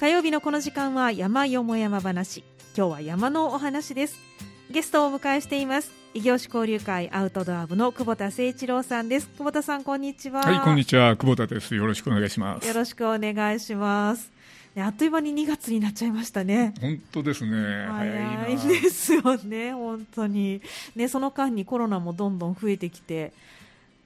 火曜日のこの時間は山よも山話。今日は山のお話です。ゲストをお迎えしています。異業種交流会アウトドア部の久保田誠一郎さんです。久保田さんこんにちは。はいこんにちは。久保田です。よろしくお願いします。よろしくお願いします。あっという間に2月になっちゃいましたね。本当ですね。早いですよね、本当に。ね、その間にコロナもどんどん増えてきて。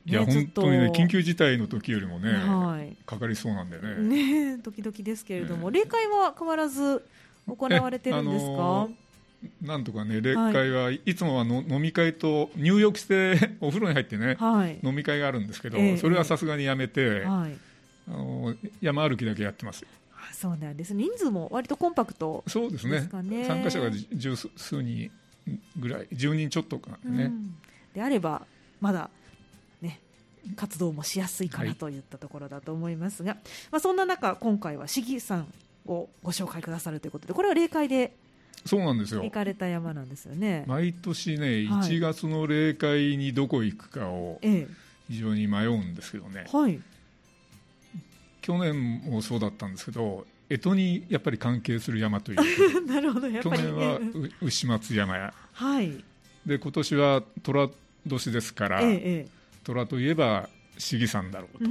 いや、本当にね、緊急事態の時よりもね、はい、かかりそうなんでね。ね、時々ですけれども、霊界は変わらず行われてるんですか？なんとかね、霊会はいつもはの飲み会と入浴して お風呂に入ってね、はい、飲み会があるんですけど、それはさすがにやめて、はい、あの山歩きだけやってます。そうなんです人数も割とコンパクト、ね、そうですね。参加者が十数人ぐらい10人ちょっとかね、うん、であればまだね活動もしやすいかなといったところだと思いますが、はい、まあ、そんな中今回は市議さんをご紹介くださるということでこれは霊界でそうなんですよ。行かれた山なんですよね。毎年ね1月の霊界にどこ行くかを非常に迷うんですけどね、はい、去年もそうだったんですけど干支にやっぱり関係する山という なるほど去年は牛松山や、はい、で今年は寅年ですから、ええ、虎といえば市議山だろう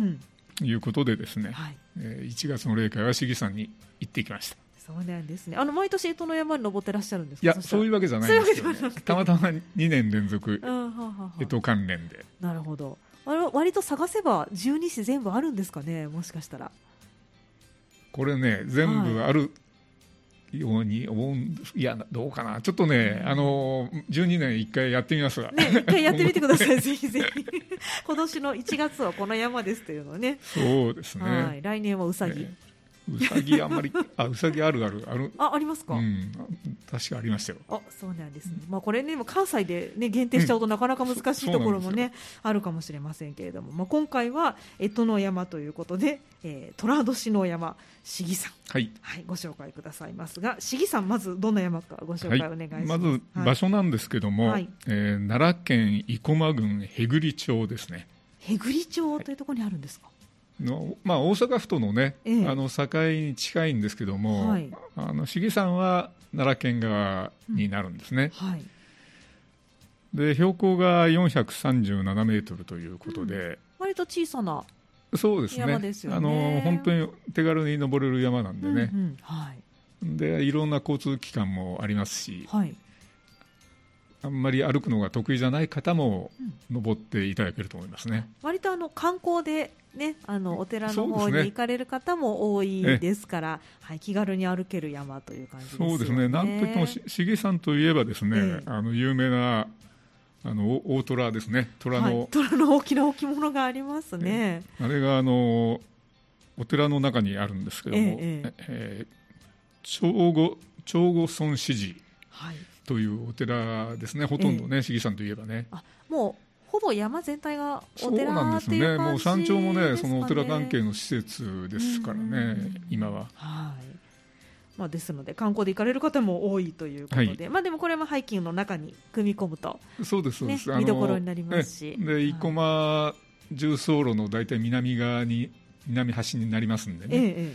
ということでですね、うんはい、えー、1月の霊会は市議山に行ってきました。そうなんですね。あの毎年干支の山に登ってらっしゃるんですいや、そういうわけじゃないんですけど、ね、たまたま2年連続干支関連で。なるほど。あれ割と探せば十二支全部あるんですかね、もしかしたら。これね、全部あるように思うんです、い、や、どうかな、ちょっとね、あの12年一回やってみます。が、ね、一回やってみてください、ぜひぜひ、今年の1月はこの山ですというのをね、そうですね、はい、来年はうさぎ。うさぎあんまり あうさぎあるあるあるあありますか、うん、確かありましたよ。あそうなんですね、まあこれねも関西でね限定しちゃうとなかなか難しいところもね、うん、あるかもしれませんけれども。まあ今回は干支の山ということで、えー、寅年の山市議さん。はい、はい、ご紹介くださいますが市議さんまずどんな山かご紹介お願いします、はい、まず場所なんですけども、はい、えー、奈良県生駒郡へぐり町ですね。へぐり町というところにあるんですか、のまあ、大阪府とのね、ええ、あの境に近いんですけども、はい、あの市議山は奈良県側になるんですね、うん。はい、で標高が437メートルということで、うん、割と小さなそうですね、ね、あの本当に手軽に登れる山なんでね、うんうん、はい、でいろんな交通機関もありますし、はい、あんまり歩くのが得意じゃない方も登っていただけると思いますね。割とあの観光でね、あのお寺の方に行かれる方も多いですから、ね、はい、気軽に歩ける山という感じ、ね、そうですね。なんといってもしげさんといえばですね、ええ、あの有名なあの大虎ですね。虎の、はい、虎の大きな置物がありますね。あれがあのお寺の中にあるんですけども、えええー、長後長後孫子寺。はいというお寺ですね、ほとんどね、市議さんといえばね。あもうほぼ山全体がお寺なんですね、もう山頂もね、そのお寺関係の施設ですからね、今は。はい。まあ、ですので観光で行かれる方も多いということで、はい、まあ、でもこれもハイキングの中に組み込むと、そうですそうです、ね、見どころになりますし、で生駒重走路の大体南側に南端になりますんでね、え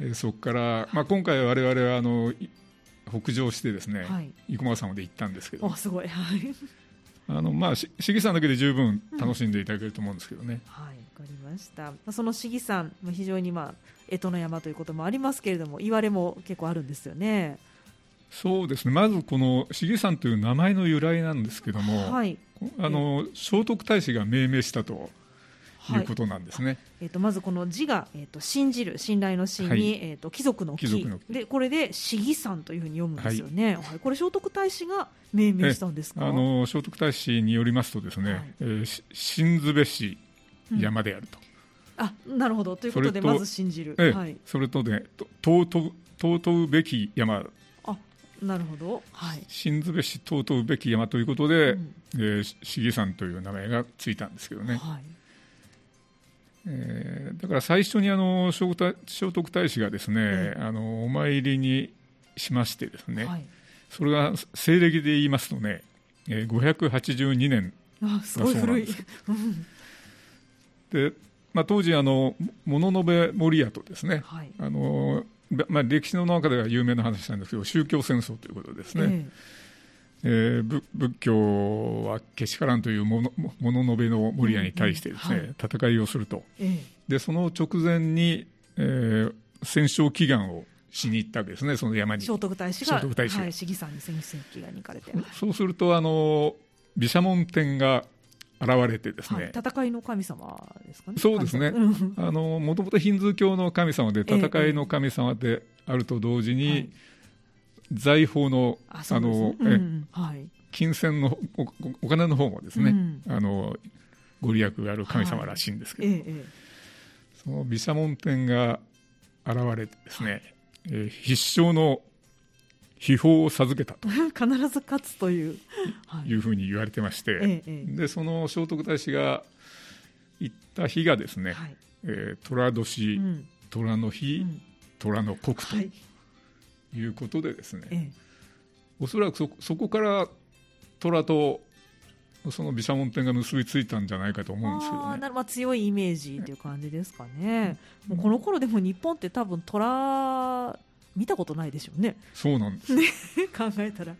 ええそこから、まあ、今回、われわれはあの北上してですね、はい、生駒山まで行ったんですけど、すごい、はい、あのまあ市議さんだけで十分楽しんでいただけると思うんですけどね。うん、はい、わかりました。その市議さん非常にまあ干支の山ということもありますけれども、言われも結構あるんですよね。そうですね。まずこの市議さんという名前の由来なんですけども、はい、あの聖徳太子が命名したということなんですね。はい、えっ、ー、とまずこの字がえっ、ー、と信じる信頼の信に、はい、えっ、ー、と貴族の貴でこれで市議さんというふうに読むんですよね。はい、これ聖徳太子が命名したんですか？あの聖徳太子によりますとですね、はい、えー、信ずべし山であると。うん、あなるほどということでまず信じる。えはい。それとね尊尊うべき山なるほど、はい、信ずべし尊うべき山ということで、うん、えー、市議山という名前がついたんですけどね。はいえー、だから最初にあの聖徳太子がですね、うん、あのお参りにしましてですね、はい、それが西暦で言いますとね、えー、582年だそうなんです。でまあ、当時あの、物部守屋とですね、はい、あのまあ、歴史の中では有名な話なんですけど宗教戦争ということですね。えーえー、仏教はけしからんというものもののべのモリアに対してですね、うんうんはい、戦いをすると、えー、でその直前に、えー、戦勝祈願をしに行ったわけですね、その山に。聖徳太子が、聖徳太子。はい、市議さんに戦勝祈願に行かれて。そうすると、あの毘沙門天が現れてですね、はい、戦いの神様ですかね。そうですね。あのもともとヒンズー教の神様で戦いの神様であると同時に、えー財宝のあの、はい、金銭のおお金の方もですね、うん、あのご利益がある神様らしいんですけど、その毘沙門天が現れてですね、えー、必勝の秘宝を授けたと。必ず勝つという、はい、いうふうに言われてまして、えでその聖徳太子が行った日がですね、はい、えー、寅年、うん、虎の日、うん、虎の国と、はいいうことでですね、ええ、おそらくそそこから虎とその毘沙門天が結びついたんじゃないかと思うんですけどね。まあ、強いイメージという感じですかね。もうこの頃でも日本って多分虎見たことないでしょうね。そうなんです。ね、考えたら。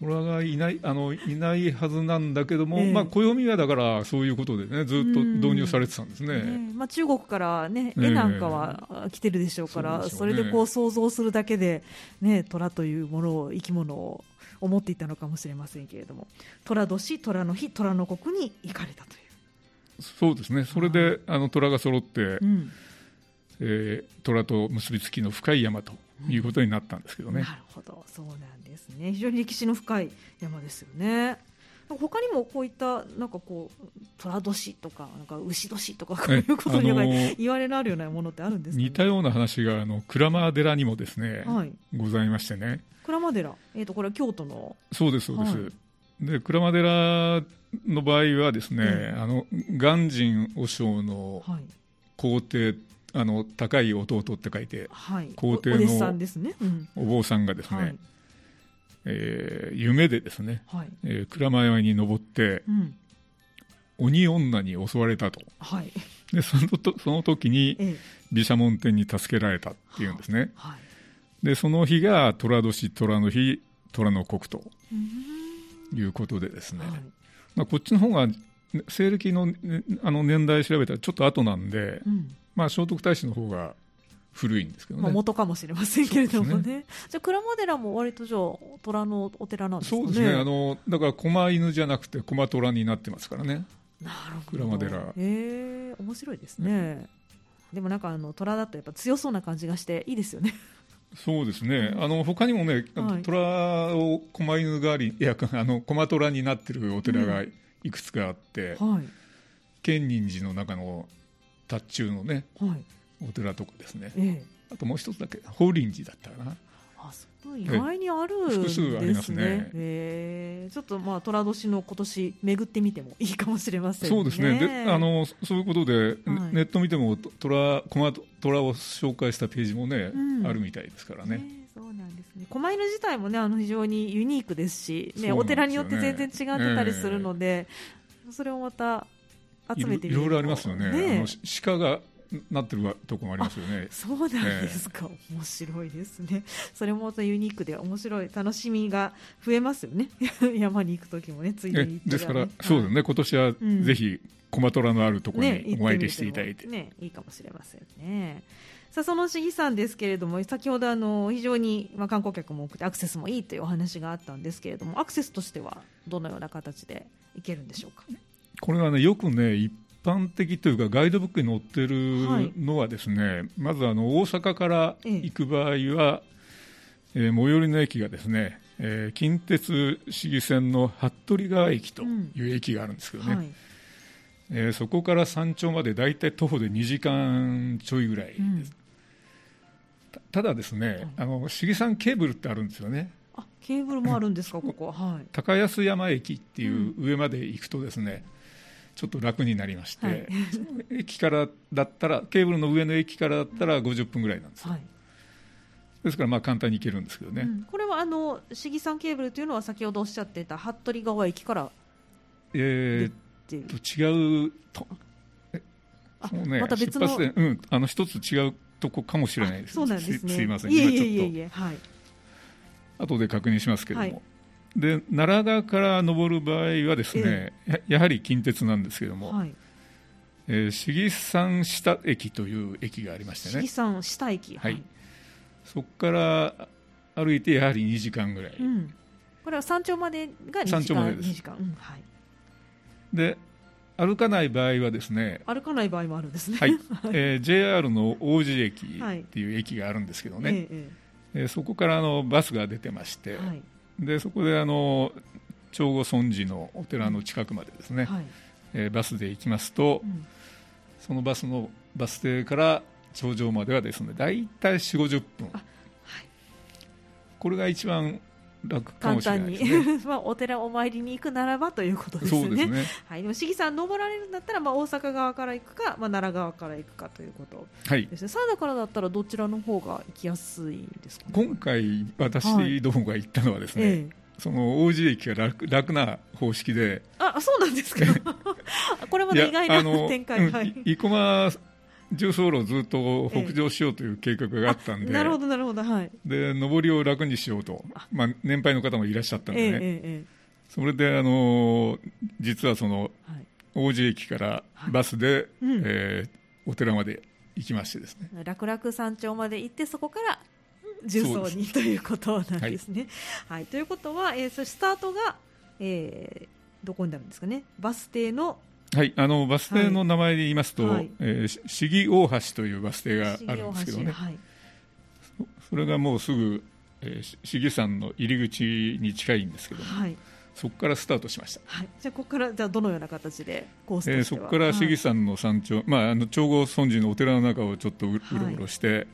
虎がいないあのいないはずなんだけども、えー、まあ、暦はだからそういうことでねずっと導入されてたんですね、えー、まあ、中国からね絵なんかは来てるでしょうから、えーそね、それでこう想像するだけで、ね、虎というものを生き物を思っていたのかもしれませんけれども虎年虎の日虎の国に行かれたという。そうですね。それで、あの虎が揃って、うん。えー、虎と結びつきの深い山ということになったんですけどね。なるほどそうなんですね非常に歴史の深い山ですよね。他にもこういったなんかこう寅年とかなんか牛年とかこういうことに言われるあるようなものってあるんですか、ね、似たような話があの鞍馬寺にもですね、はい、ございましてね。鞍馬寺、えっ、ー、とこれは京都の？そうですそうです。はい、で鞍馬寺の場合はですね、うん、あの鑑真和尚の皇帝あの高い弟って書いて、はい、皇帝のお坊さんがですね、はい、えー、夢でですね、はい。えー、鞍馬山に登って、うん、鬼女に襲われたと、はい、でそのとその時に毘沙門天に助けられたっていうんですね、はい、でその日が寅年寅の日寅の国ということでですね、はい。まあ、こっちの方が西暦のあの年代調べたらちょっと後なんで、うんまあ、聖徳太子の方が古いんですけどね。元かもしれませんけれどもね。ねじゃあ、鞍馬寺も割とじゃあ、虎のお寺なんですかね。そうですね。あの、だから、狛犬じゃなくて、狛虎になってますからね。なるほど。鞍馬寺。ええー、面白いですね。ねでもなんか、あの、虎だとやっぱ強そうな感じがして、いいですよね。そうですね。あの、他にもね、はい、虎を狛犬代わり、いや、あの、狛虎になってるお寺がいくつかあって、うん、はい。建仁寺の中の達中のね、はい、お寺とかですね、ええ、あともう一つだけ法輪寺だったかな。あそう意外にあるんですね。複数ありますね。えー、ちょっとまあ寅年の今年巡ってみてもいいかもしれません、ね、そうですね。で、あのそういうことで、はい、ネット見ても虎駒虎を紹介したページもね、うん、あるみたいですからね。そうなんですね。狛犬自体もねあの非常にユニークですし、ね、ねお寺によって全然違ってたりするので、えー、それをまた集めていろいろありますよね。ねあの鹿がなってるところもありますよね。そうなんですか、えー、面白いですね。それもまたユニークで面白い楽しみが増えますよね。山に行く時もね、ついでに、ね、ですから、そうですね。今年はぜひコマトラのあるところにお参りしていただいて、ね、いいかもしれませんね。さあその市議さんですけれども先ほどあの非常に、まあ、観光客も多くてアクセスもいいというお話があったんですけれどもアクセスとしてはどのような形で行けるんでしょうか？これはねよくね一般的というかガイドブックに載ってるのはですね、はい、まずあの大阪から行く場合は、えええー、最寄りの駅がですね、えー、近鉄市議線の服部川駅という駅があるんですけどね、うんはい、えー、そこから山頂まで大体徒歩で2時間ちょいぐらいです、うん、ただですね、はい、あの市議山ケーブルってあるんですよね。あケーブルもあるんですか、ここ、は。い、高安山駅っていう上まで行くとですね、うんちょっと楽になりまして、はい、駅からだったらケーブルの上の駅からだったら50分ぐらいなんですよ、はい、ですからまあ簡単に行けるんですけどね、うん、これはあの市議山ケーブルというのは先ほどおっしゃっていた服部川駅からえー、と違うとそうね、また別のうん、あの一つ違うとこかもしれないですそうなんですね。すいません。いえいえいえいえはい。後で確認しますけれども、はい、で奈良川から登る場合はですね、ややはり近鉄なんですけれども、はい。えー、市議山下駅という駅がありましてね。市議山下駅はい、そこから歩いてやはり2時間ぐらい、うん、これは山頂までが2時間山頂までです。2時間、うんはい、で歩かない場合はですね歩かない場合もあるんですね、はい。えー、JR の王子駅っていう駅があるんですけどね、はい、ええ。そこからあのバスが出てまして、はい、でそこであの長後尊寺のお寺の近くまでですね、はい、えー、バスで行きますと、うん、そのバスのバス停から頂上まではですね大体4 5 0分、はい、これが一番楽かもしれないです、ね、簡単に。まあお寺お参りに行くならばということですね。ですね。はい、でも市議さん登られるんだったら、まあ、大阪側から行くか、まあ、奈良側から行くかということですね。はい、からだったらどちらの方が行きやすいですか、ね、今回私どもが行ったのはですね、はい。ええその王子駅が楽楽な方式で、あそうなんですか、これまで意外な展開、はい、生駒重走路をずっと北上しようという計画があったんで、なるほどなるほど、はい、で上りを楽にしようと、まあ、年配の方もいらっしゃったんでね、ええそれであの実はその、王子駅からバスで、はい、えー、お寺まで行きましてですね。楽々山頂まで行ってそこから重曹にということなんですね。はい、はい、ということは、えー、そスタートが、えー、どこになるんですかね。バス停のはい、あのバス停の名前で言いますと、はい、えー、市議大橋というバス停があるんですけどね、はい、それがもうすぐ、えー、市議山の入り口に近いんですけども、はい、そこからスタートしました、はい、じゃあここからじゃあどのような形でコースえー、そこから市議山の山頂、まあ、あの長後尊寺のお寺の中をちょっとうろうろして、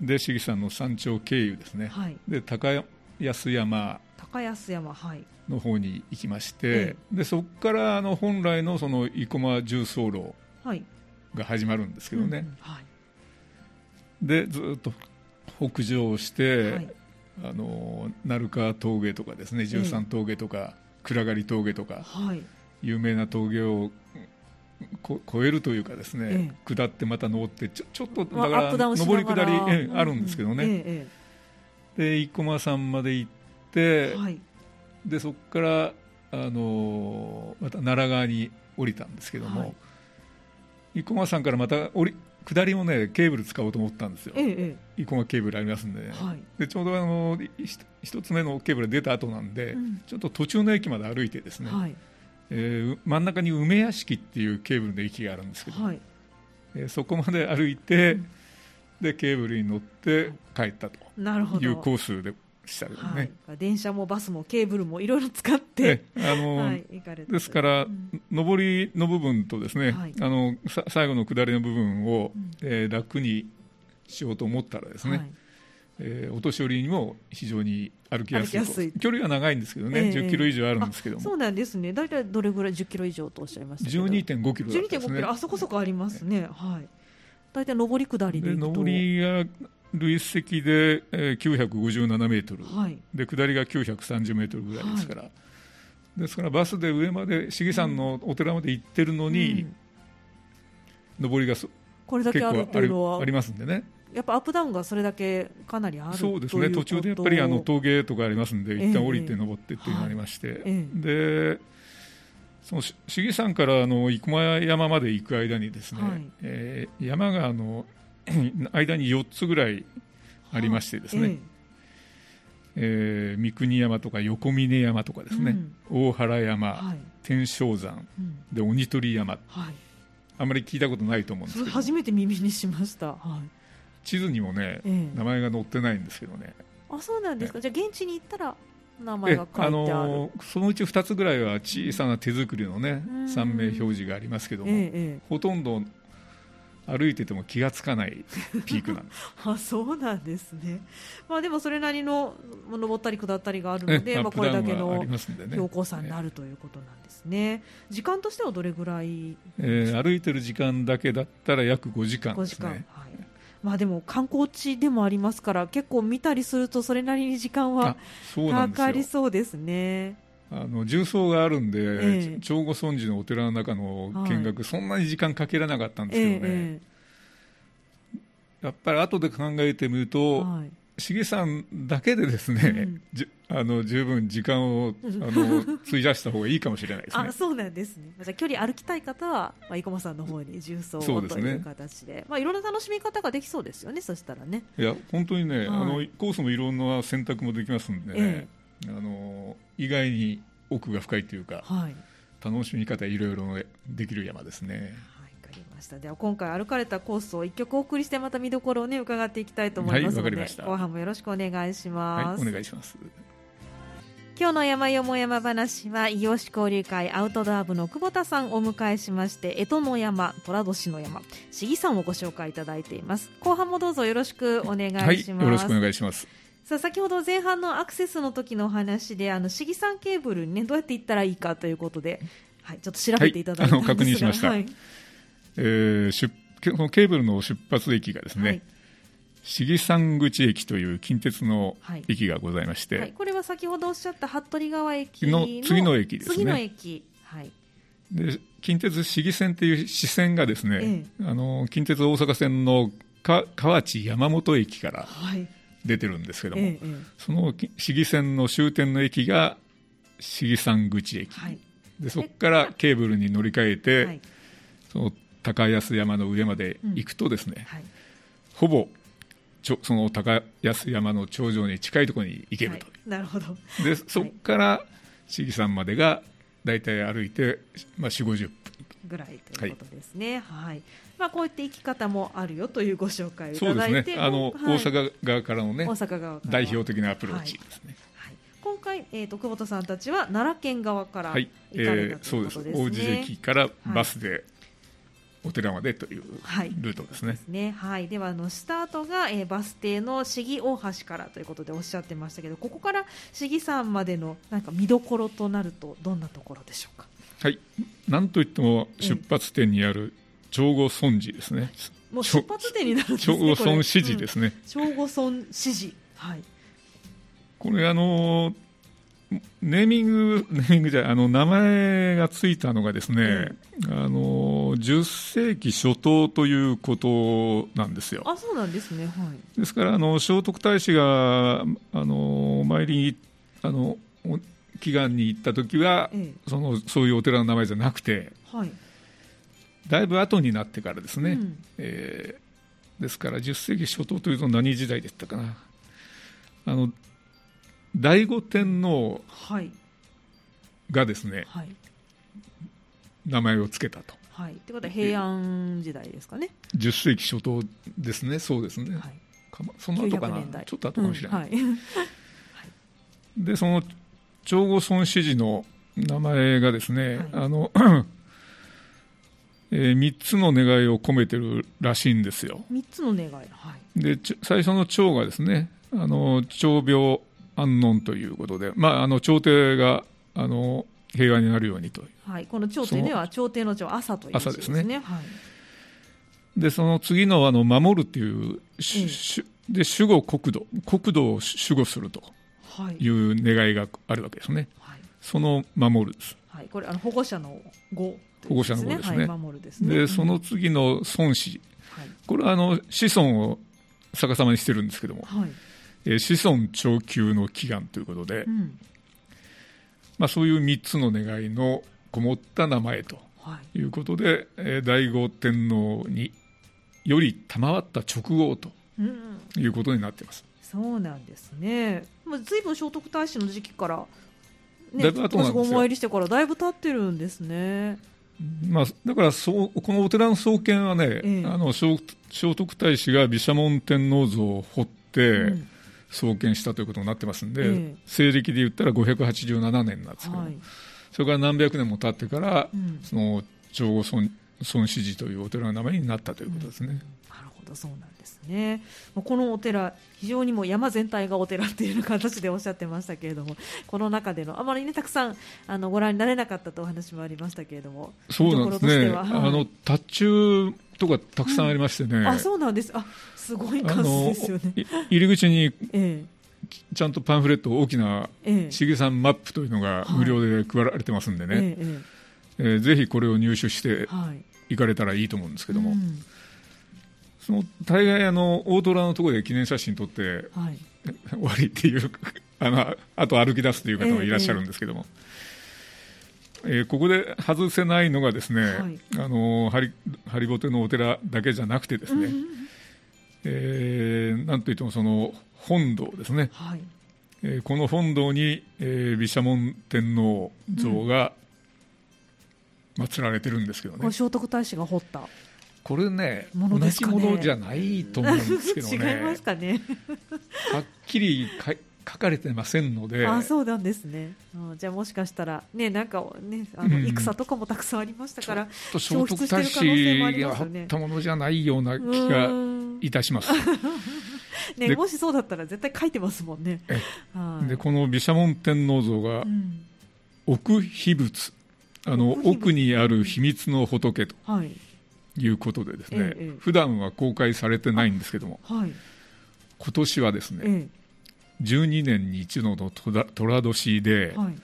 で市議山の山頂経由ですね、で高安山。高安山はいの方に行きまして、ええ、でそこからあの本来のその生駒重走路が始まるんですけどね、はい、でずっと北上して、はい、あの鳴川峠とかですね十三峠とか、暗がり峠とか、はい、有名な峠をこ越えるというかですね、下ってまた登ってちょちょっとだから上り下り、えあるんですけどね、で生駒山まで行って、はい、でそこからあのまた奈良川に降りたんですけども、はい、生駒山からまた降り下りもねケーブル使おうと思ったんですよ、ええ、生駒ケーブルありますんで,、ね。はい、でちょうどあの一つ目のケーブル出た後なんで、うん、ちょっと途中の駅まで歩いてですね、はい、えー、真ん中に梅屋敷っていうケーブルの駅があるんですけど、はい、えー、そこまで歩いて、うん、でケーブルに乗って帰ったというコースでしたけどね、はい、電車もバスもケーブルもいろいろ使って、あの、はい、ですから、うん、上りの部分とですね、はい、あの最後の下りの部分を、うん、えー、楽にしようと思ったらですね、はい、えー、お年寄りにも非常に歩きやすい距離は長いんですけどね、えー、10キロ以上あるんですけども。そうなんですね。大体どれぐらい10キロ以上とおっしゃいましたけど。12.5キロだったですね。12.5キロ。あそこそこありますね、はい。大体上り下りで上りが累積で、えー、957メートル、はい、で下りが930メートルぐらいですから、はい、ですからバスで上まで市議山のお寺まで行ってるのに、うん、上りがこれだけあるっていうのは。ありますんでね。やっぱアップダウンがそれだけかなりあるそうですね。途中でやっぱりあの峠とかありますんで、一旦降りて登ってっていうのがありまして、えー、でその市議山からあの生駒山まで行く間にですね、はい、えー、山があの 間に4つぐらいありましてですね、ええー、三国山とか横峰山とかですね、うん、大原山、はい、天正山、うん、で鬼取山、はい、あまり聞いたことないと思うんですけど。初めて耳にしました、はい、地図にもね、え名前が載ってないんですけどね。あそうなんですか、じゃあ現地に行ったら名前が書いてある。あのそのうち2つぐらいは小さな手作りのね、山名表示がありますけども、え、ほとんど歩いてても気がつかないピークなんです。あそうなんですね、まあ、でもそれなりの登ったり下ったりがあるので、まあ、これだけの標高差になるということなんですね、時間としてはどれぐらい、えー、歩いてる時間だけだったら約5時間ですね。はい。まあ、でも観光地でもありますから結構見たりするとそれなりに時間はかかりそうですね。あの重曹があるんで、ええ、長後尊寺のお寺の中の見学、はい、そんなに時間かけられなかったんですけどね、え、やっぱり後で考えてみると、はい。しげさんだけでですね、うん、あの十分時間を あの費やした方がいいかもしれないですね。あそうなんですね。じゃ距離歩きたい方は、まあ、生駒さんの方に重曹をという形で、でね、まあいろんな楽しみ方ができそうですよね。そしたらね。いや本当にね、はい、あのコースもいろんな選択もできますんでね、ええ、あの意外に奥が深いというか、はい、楽しみ方いろいろできる山ですね。した。では今回歩かれたコースを一曲お送りしてまた見どころをね伺っていきたいと思いますので、はい、後半もよろしくお願いします、はい、お願いします。今日の山よも山話は異業種交流会アウトドア部の久保田さんをお迎えしまして江戸の山寅年の山市議さんをご紹介いただいています。後半もどうぞよろしくお願いします、はい、よろしくお願いしますさあ先ほど前半のアクセスの時のお話であの市議さんケーブルにねどうやって行ったらいいかということで、はい、ちょっと調べていただいたんですが、はい、確認しました、はい。えー、出そのケーブルの出発駅がですね、はい。市議山口駅という近鉄の駅がございまして、はい。はい、これは先ほどおっしゃった服部川駅の次の駅ですね。次の駅、はい、で近鉄市議線という支線がですね、ええ、あの近鉄大阪線のか河内山本駅から出てるんですけども、はいえ、その市議線の終点の駅が市議山口駅、でそこからケーブルに乗り換えて、その高安山の上まで行くとですね、うんはい、ほぼちょその高安山の頂上に近いところに行けると、はい、なるほど。でそこから市議山までが大体歩いて、まあ、4 5 0分ぐらいということですね、はい、はい、まあ、こういった生き方もあるよというご紹介をいただいてね。あの、大阪側からのね大阪側代表的なアプローチですね、今回、えーと、久保田さんたちは奈良県側から行かれたということですね、はいえー、そうです。大路駅からバスでお寺までというルートですね。はい、ですね。はい、ではあのスタートが、えー、バス停の市議大橋からということでおっしゃってましたけど、ここから市議山までのなんか見どころとなるとどんなところでしょうか？はい、なんといっても出発点にある長後村寺ですね。もう出発点になるんですね。長後村市寺ですね。長後村市寺。はい。これあのーネーミング、ネーミングじゃあの名前がついたのがですね、うん、あの10世紀初頭ということなんですよ。あそうなんですね、はい、ですからあの聖徳太子があのお参りにあの祈願に行った時は、ええ、そのそういうお寺の名前じゃなくて、はい、だいぶ後になってからですね、うん、えー、ですから10世紀初頭というと何時代でしたかな。あの醍醐天皇がですね、はい、名前を付けたと。はい、ってことは平安時代ですかね。10世紀初頭ですね、そうですね。はい、その後かな、ちょっと後かもしれない。うん。はい、で、その長後孫子寺の名前がですね、はい、あのえー、3つの願いを込めてるらしいんですよ。3つの願い、はい、で最初の長がですねあの長病安穏ということで、まあ、あの朝廷があの平和になるようにとはい、この朝廷では朝廷の朝朝という朝ですね。はい、でその次のあの守るという、ええ、で守護国土国土を守護するという願いがあるわけですね。はい、その守るです。はい、これあの保護者の語、保護者の語ですね。ですね。でその次の孫子、はい、これはあの子孫を逆さまにしてるんですけども。はいえ子孫長久の祈願ということで、うん、まあ、そういう3つの願いのこもった名前ということで、はい、え醍醐天皇により賜った直後ということになっています。うん、そうなんですね。まあ、ずいぶん聖徳太子の時期から、ね、だいぶ後なんですよお参りしてからだいぶ経ってるんですね。まあ、だからそうこのお寺の創建はね、ええ、あの聖徳太子が毘沙門天皇像を彫って、うん。創建したということになってますんで、えー、西暦で言ったら587年なんですけど、はい、それから何百年も経ってから、うん、その長後孫孫子寺というお寺の名前になったということですね。うん、なるほどそうなんですね。このお寺非常にも山全体がお寺っていう形でおっしゃってましたけれども、この中でのあまりねたくさんあのご覧になれなかったとお話もありましたけれども、そうなんですね。はい、あの達中とかたくさんありましてね。うん、あそうなんです。あすごい数ですよね。入り口に、ちゃんとパンフレット大きなしげさんマップというのが無料で配られてますんでね、えええー、ぜひこれを入手して行かれたらいいと思うんですけども、うん、その大概あの大虎のところで記念写真撮って、はい、終わりっていうあのあと歩き出すという方もいらっしゃるんですけども、えー、えー、ここで外せないのがですね、はい、あのハリハリボテのお寺だけじゃなくてですね、うん、えー、なんといってもその本堂ですね、はい、えー、この本堂に、えー、毘沙門天皇像が祀られてるんですけどね、聖徳太子が彫ったこれね同じものじゃないと思うんですけどね。違いますかね。はっきりか書かれてませんので。あそうなんですね、うん、じゃあもしかしたらねなんかねあの戦とかもたくさんありましたから、うん、聖徳太子が貼ったものじゃないような気がいたします。ね、もしそうだったら絶対書いてますもんね。でこの毘沙門天皇像が、奥秘仏あの奥にある秘密の仏と。いうことでですね、はいええ、普段は公開されてないんですけども、はい、今年はですね、ええ、12年に一度の寅年で、はい、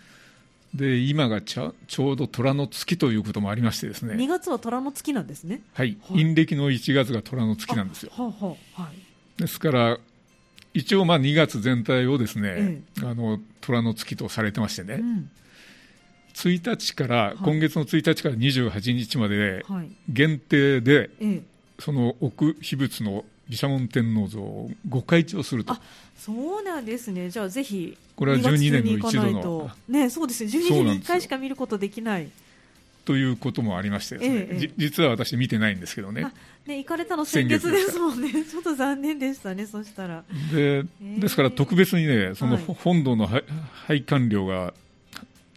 で今がちょちょうど虎の月ということもありましてですね2月は虎の月なんですね。はい、陰暦の1月が虎の月なんですよ、はははい、ですから一応まあ2月全体をですね、あの虎の月とされてましてね、うん1日から、今月の1日から28日まで限定で、その奥秘仏の毘沙門天皇像をご開帳すると。そうなんですね。じゃあぜひこれは12年の一度のね、そうですね。12年に1回しか見ることできない。ということもありましてね、ええ、実は私見てないんですけどね。ね行かれたの先月ですもんね。ちょっと残念でしたね。そしたら。で、ですから特別にね、その本堂の拝観料が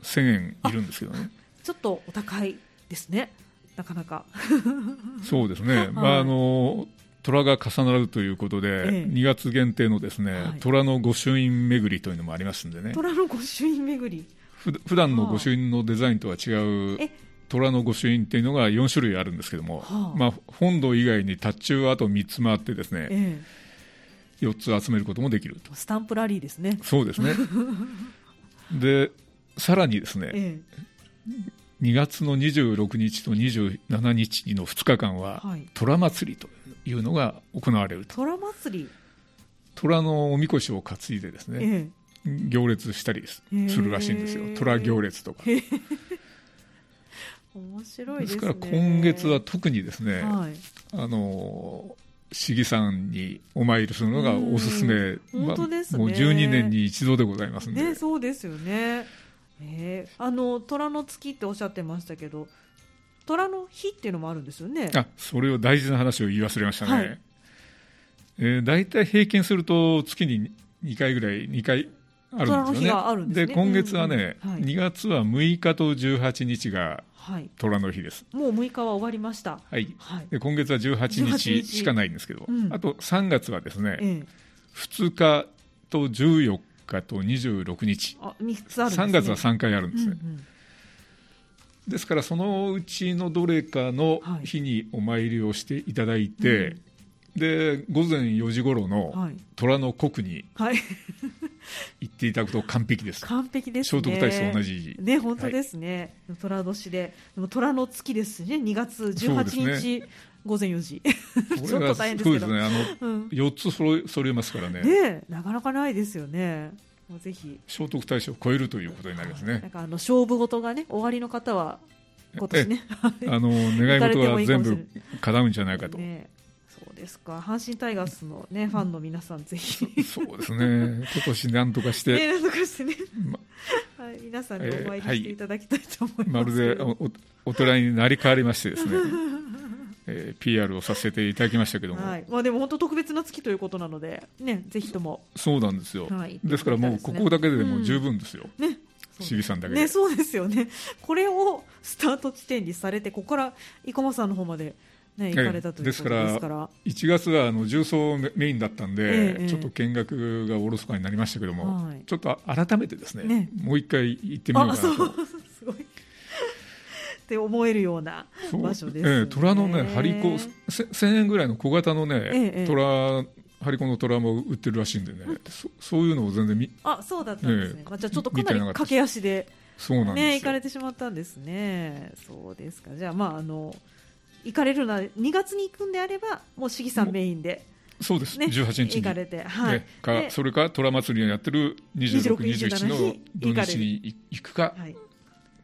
1000円いるんですけどね。ちょっとお高いですね。なかなか。そうですね、はい、まああの虎が重なるということで、ええ、2月限定のですね、はい、虎の御朱印巡りというのもありますんでね。虎の御朱印巡り。ふ普段の御朱印のデザインとは違う虎の御朱印っていうのが4種類あるんですけども、はあ、まあ、本堂以外に達中はあと3つ回ってですね、ええ、4つ集めることもできると。スタンプラリーですね。そうですね。でさらにですね、ええ、2月の26日と27日の2日間は、はい、虎祭りというのが行われると。虎祭り？虎のおみこしを担いでですね、え、行列したりするらしいんですよ、虎行列とか。面白いです、ね、から今月は特にですね、はい、あの市議さんにお参りするのがおすすめ、本当ですね、もう12年に一度でございますね、そうですよね。えー、あの虎の月っておっしゃってましたけど虎の日っていうのもあるんですよね。あそれを大事な話を言い忘れましたね、はい、えー、大体平均すると月に2回ぐらい2回あるんですよね。で、ね、今月はね、うんうんはい、2月は6日と18日が虎の日です、はい、もう6日は終わりました、はい、はい、で今月は18日しかないんですけど、うん、あと3月はですね、ええ、2日と14日と26日。あ3つあるんです、ね、3月は3回あるんです。ね、うんうん、ですからそのうちのどれかの日にお参りをしていただいて、はいで午前4時頃の虎の国に 行っていただくと完璧です、完璧です、ね、聖徳太子と同じね本当ですね、はい、虎年で。でも虎の月ですね。2月18日、午前4時。ちょっと大変ですけど。そうですね。あの、うん、4つ揃え揃えますからね。ねなかなかないですよね。もうぜひ。聖徳太子を超えるということになりますね。なんかあの勝負事がね終わりの方は今年ね。あの願い事は全部叶うんじゃないかと、ね、そうですか。阪神タイガースのねファンの皆さんぜひ。そうですね。今年なんとかして、ね、なんとかしてね、ま、はい、皆さんにお参りしていただきたいと思います、まるでおお寺になり変わりましてですねえー、PR をさせていただきましたけども、はい、まあ、でも本当特別な月ということなので、ね、ぜひとも。そうなんですよ、はい、ですからもうここだけでも十分ですよ、うん、ね。市議さんだけね、そうですよね、これをスタート地点にされて、ここから生駒さんの方まで、ね、行かれたというですから。1月はあの重曹メインだったんで、ええ、ちょっと見学がおろそかになりましたけども、はい、ちょっと改めてですね、ね、もう一回行ってみようかなと。すごいって思えるような場所です、ね、ええ、虎のね、張り子、1000円ぐらいの小型のね、ええ、虎、張り子の虎も売ってるらしいんでね、そそういうのを全然見あそうだったんですね、まあ、じゃあちょっとかなり駆け足で、そうなんね、行かれてしまったんですね、そうですか、じゃあ、まああの行かれるのは2月に行くんであればもう市議さんメインで。そうです、ね、18日に。行かれて、はい、かそれか虎祭りをやってる26、27の土日に行くか、はい、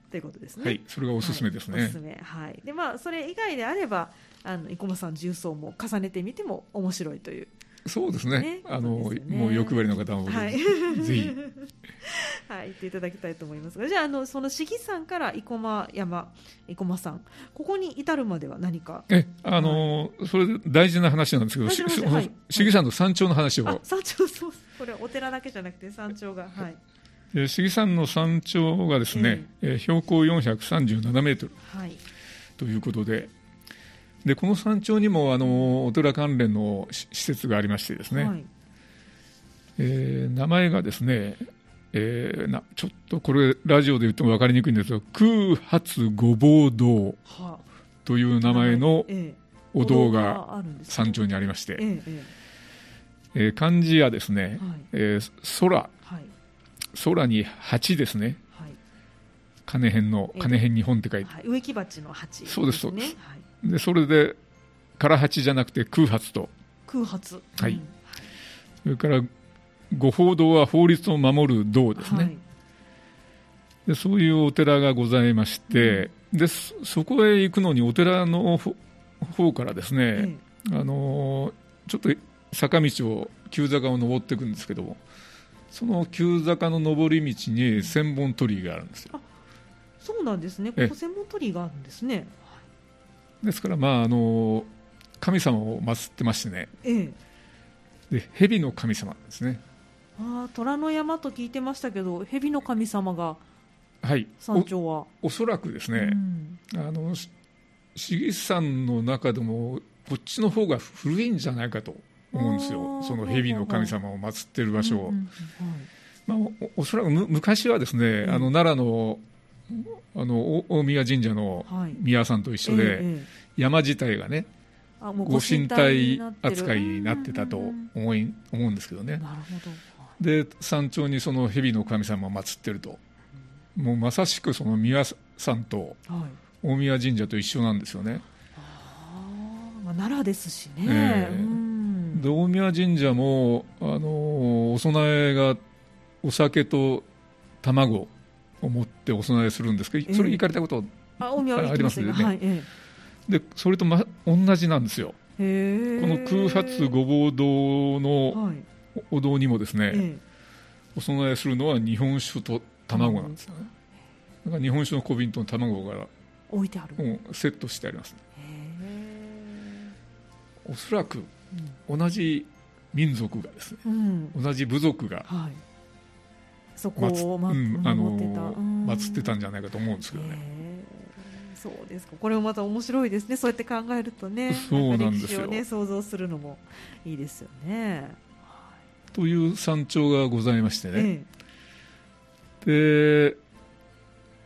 ということですね、はい、それがおすすめですね。はい、おすすめはいでまあ、それ以外であればあの生駒さん重曹も重ねてみても面白いというそうですね。ねあの、ね、もう欲張りの方も、はい、ぜひ。はい、言っていただきたいと思いますが、じゃあ、あの、その市議さんから生駒山、生駒さん、ここに至るまでは何か？え、あの、はい、それ大事な話なんですけど、はい、市議さんの山頂の話を。山頂、そう、これお寺だけじゃなくて、山頂が、はい。で市議山の山頂がですね、えー、えー、標高437メートル、はい、ということで、でこの山頂にもあのお寺関連の施設がありましてですね、はい、えー、名前がですね、えー、なちょっとこれラジオで言っても分かりにくいんですが空発ごぼう堂という名前のお堂が山頂にありまして、ええー、漢字やですね、はい、えー、空、はい、空に蜂ですね、はい、金辺の金辺日本って書いて、はい、植木鉢の鉢、ね、そうですそうです、はい。でそれで空八じゃなくて空発と。空発はい、うん、それからご法堂は法律を守る道ですね、はい、でそういうお寺がございまして、うん、でそこへ行くのにお寺の方からですね、あのちょっと坂道を急坂を登っていくんですけどその急坂の上り道に千本鳥居があるんですよ。そうなんですね。ここ千本鳥居があるんですね。ですから、まあ、あの神様を祀ってましてね、ええ、で蛇の神様ですね。あ虎の山と聞いてましたけど蛇の神様がはい。山頂は。おそらくですね、うん、あの市議山の中でもこっちの方が古いんじゃないかと思うんですよ。その蛇の神様を祀っている場所を、まあ、おおそらく昔はですね、うん、あの奈良のあの大宮神社の宮さんと一緒で、はい山自体がねご神体扱いになってたと思い思うんですけどね。で山頂にその蛇の神様を祀ってると、もうまさしくその宮さんと大宮神社と一緒なんですよね。まあ、奈良ですしね、えー、で大宮神社も、あのお供えがお酒と卵を持ってお供えするんですけど、それ行かれたことありますね。はいえでそれと、ま、同じなんですよ。この空発ごぼう堂のお堂にもですね、はい、お供えするのは日本酒と卵なんですよね。だか日本酒の小瓶と卵が置いてある、セットしてあります、ね、おそらく同じ民族がですね、うん、同じ部族が、はいそこを、ま、うん、あの祀ってたんじゃないかと思うんですけどね。そうですか。これもまた面白いですね。そうやって考えるとね、そうなんですよ。ね、想像するのもいいですよね。という山頂がございましてね。ええ、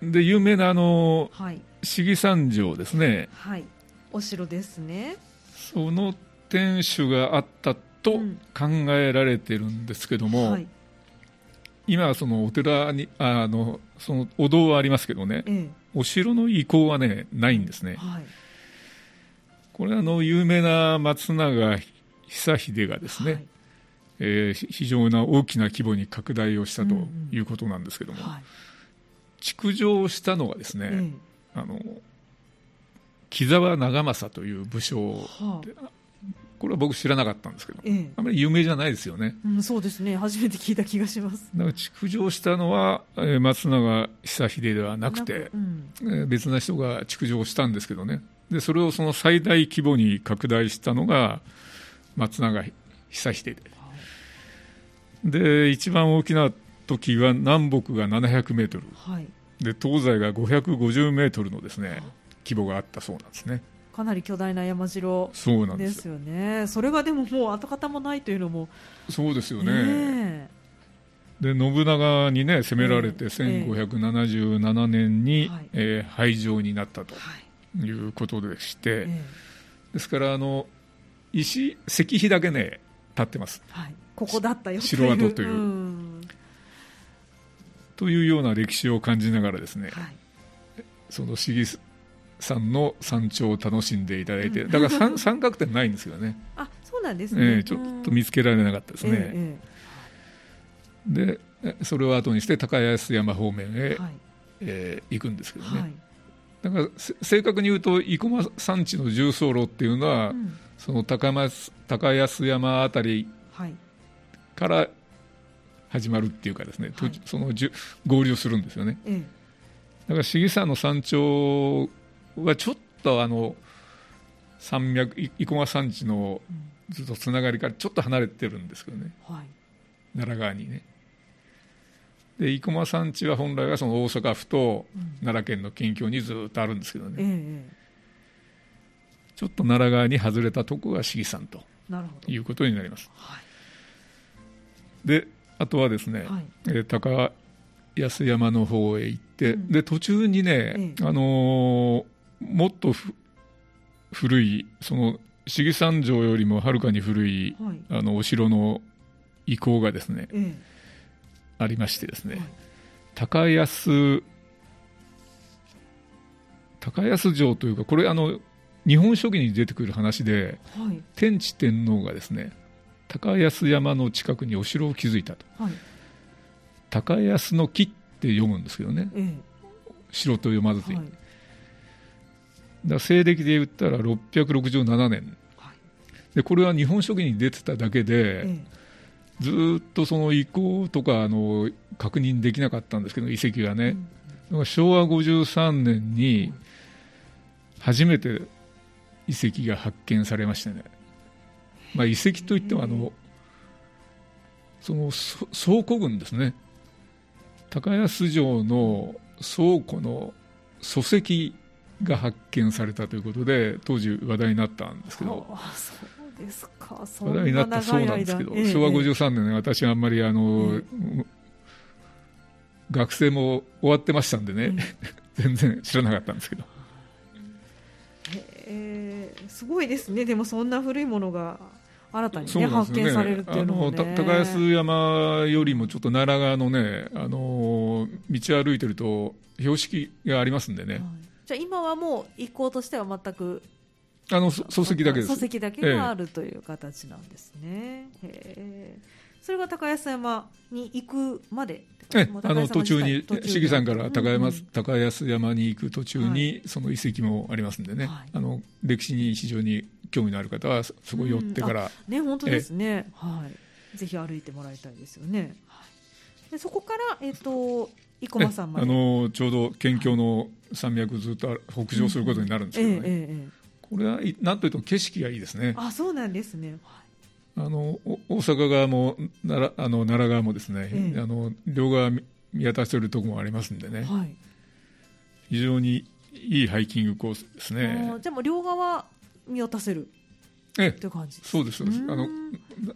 で、で有名なあの、はい、市議山城ですね。はい。お城ですね。その天守があったと考えられてるんですけども。うんはい。今はそのお寺にあのそのお堂はありますけどね、ええ、お城の遺構はねないんですね、はい、これあの有名な松永久秀がですね、はい、えー、非常な大きな規模に拡大をしたということなんですけども、うんうんはい、築城したのがですね、え、あの木沢長政という武将で、はあこれは僕知らなかったんですけど、ええ、あまり有名じゃないですよね、うん、そうですね。初めて聞いた気がします。だから築城したのは、えー、松永久秀ではなくて、うん、えー、別な人が築城したんですけどね。でそれをその最大規模に拡大したのが松永久秀で、はい、で一番大きな時は南北が700メートル、はい、で東西が550メートルのですね規模があったそうなんですね。かなり巨大な山城ですよ。ね。それがでももう跡形もないというのもそうですよね、で信長にね攻められて1577年に、えー、えー、廃城になったとい。うことでして、ですからあの石石碑だけね立ってます、はい、ここだったよ城跡という、うというような歴史を感じながらですね、はい、その市議山の山頂を楽しんでいただいて、だから三 三角点ないんですよね。あそうなんですね、えー、ちょっと見つけられなかったですね。えー、でそれを後にして高安山方面へ、はい、えー、行くんですけどね。はい、だから正確に言うと生駒山地の重走路っていうのは、うん、その高松高安山あたりから始まるっていうかですね、はい、そのじゅ合流するんですよね。ええ。だから市議山の山頂はちょっとあの山脈生駒山地のずっとつながりからちょっと離れてるんですけどね、はい、奈良川にね。で生駒山地は本来はその大阪府と奈良県の県境にずっとあるんですけどね、うん、ちょっと奈良川に外れたとこが市議山ということになります。はい、であとはですね、はい、え高安山の方へ行って、うん、で途中にね、あのー、もっと古いその市議山城よりもはるかに古い、はい、あのお城の遺構がですね、ありましてですね、はい、高安高安城というかこれあの日本書紀に出てくる話で、はい、天智天皇がですね高安山の近くにお城を築いたと。はい。高安の木って読むんですけどね、ええ、城と読まずに、はい、だ西暦で言ったら667年、はい、でこれは日本書紀に出てただけで、え、ずっとその遺構とかあの確認できなかったんですけど遺跡がね、うん、昭和53年に初めて遺跡が発見されましてね、まあ、遺跡といってもあのその倉庫群ですね。高安城の倉庫の礎石が発見されたということで当時話題になったんですけど。そうですか。話題になったそうなんですけど、ええ、昭和53年ね私あんまりあの、え、学生も終わってましたんでね、全然知らなかったんですけど。えー、すごいですね。でもそんな古いものが新たに、ねね、発見されるっていうのも、ね、高安山よりもちょっと奈良川のね、あの道歩いてると標識がありますんでね、はい、じゃあ今はもう一行としては全くあの礎石だけです。礎石だけがあるという形なんですね、えー、それが高安山に行くまでえあの途中に市議さんから高山、うん。うん、高安山に行く途中にその遺跡もありますんでね、はい、あの歴史に非常に興味のある方はそこ寄ってから、うん、ね本当ですね。はい。ぜひ歩いてもらいたいですよね、はい、でそこからえっ、ー、と生駒山まで。あのちょうど県境の山脈ずっと北上することになるんですけどね、うんえーえー、これはなんといっても景色がいいですね。あそうなんですね、あの大阪側も奈良あの奈良側もですね、ええ、あの両側見渡しているところもありますんでね、はい、非常にいいハイキングコースですね。じゃあもう両側見渡せるええ、そうですそうです。あの、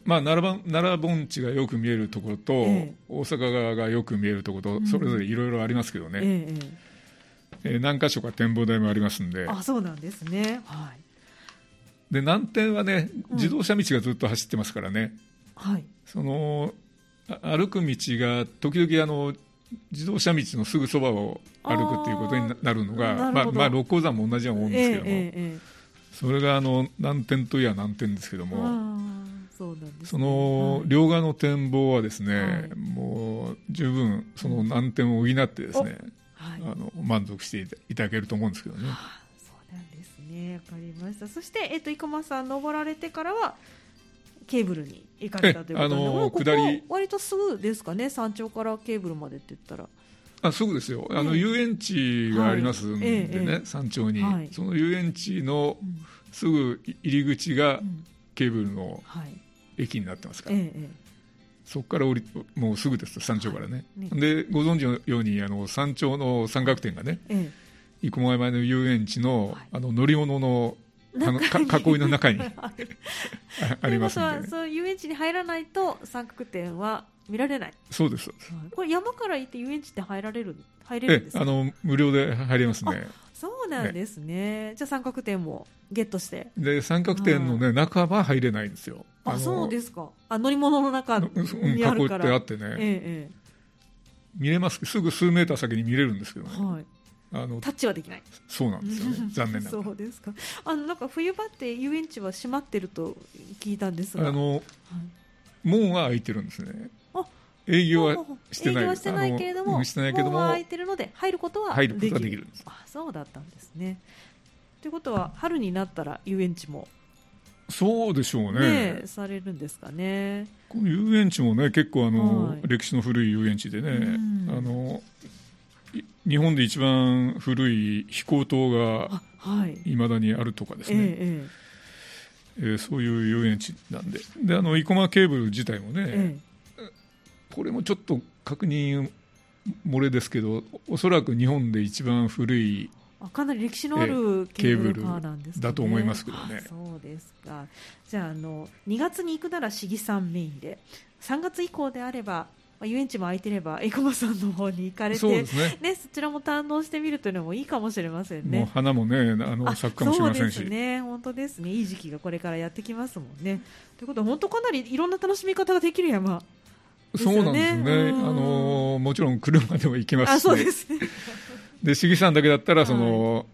まあ、奈良奈良盆地がよく見えるところと、ええ、大阪側がよく見えるところと、それぞれいろいろありますけどね、えええ何箇所か展望台もありますんで。あそうなんですね、はい、で南天はね自動車道がずっと走ってますからね、はい、その歩く道が時々あの自動車道のすぐそばを歩くっていうことになるのがまあ、まあ、六甲山も同じようなもんですけども、それがあの南天といえば南天ですけども、そ、ね、その両側の展望はですね、はい、もう十分その南天を補ってですね、はい、あの満足していただけると思うんですけどね。そうなんですね、わかりました。そしてえっと生駒さん登られてからはケーブルに行かれたということで、あのー、下り割とすぐですかね、山頂からケーブルまでって言ったら。あすぐですよ、あの遊園地がありますんでね、はい、山頂に、はい、その遊園地のすぐ入り口がケーブルの駅になってますから、そこから降りもうすぐです山頂からね、ね。でご存知のようにあの山頂の三角点がね、生駒山の遊園地のあの乗り物のあの囲いの中に ありますんで、ね、そう遊園地に入らないと三角点は見られない。そうですこれ山から行って遊園地って入られる入れるんですか？あの無料で入れますね。そうなんですね、ね、じゃあ三角点もゲットして。で三角点のね、中は入れないんですよ。あそうですか。あ乗り物の中にあるから。囲ってあってね、ええ、見れます。すぐ数メーター先に見れるんですけどね、はい。あのタッチはできない。そうなんですよね。残念なそうですか。あのなんか冬場って遊園地は閉まってると聞いたんですが。あの、はい、門は開いてるんですね営業はしてない。営業はしてないけれどもしてないけども開いてるので入ることは入ることはできる。あそうだったんですね。ということは春になったら遊園地もそうでしょうね、ね、されるんですかね。遊園地もね結構あの、はい、歴史の古い遊園地でね、あの日本で一番古い飛行塔がい。まだにあるとかですね、ええ。えー、そういう遊園地なんで。であの生駒ケーブル自体もね、ええ、これもちょっと確認漏れですけどおそらく日本で一番古いかなり歴史のあるケーブルカーなんです、ね、だと思いますけどね。そうですか。じゃああの2月に行くなら市議さんメインで、3月以降であれば。遊園地も空いてればエコマさんの方に行かれてそ,、ねね、そちらも堪能してみるというのもいいかもしれませんね。も花もねあの咲くかもしれませんし、ね、本当ですねいい時期がこれからやってきますもんね。ということは本当かなりいろんな楽しみ方ができる山、ね、そうなんですね。あのもちろん車でも行けますし、ね、そうです市議さんだけだったらその、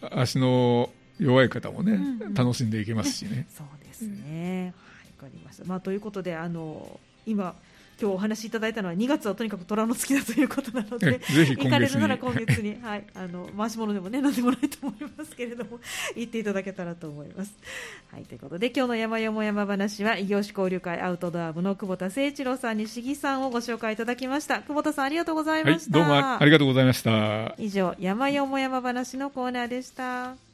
はい、足の弱い方もね、楽しんでいけますしね。そうですね。わ、かりました。まあということであの今。今日お話しいただいたのは2月はとにかく虎の月だということなので行かれるなら今月に、はい、あの回し物でもね何でもないと思いますけれども 行っていただけたらと思います。はい、ということで今日の山よも山話は異業種交流会アウトドア部の久保田誠一郎さんに市議さんをご紹介いただきました久保田さんありがとうございました、はい、どうもありがとうございました以上山よも山話のコーナーでした。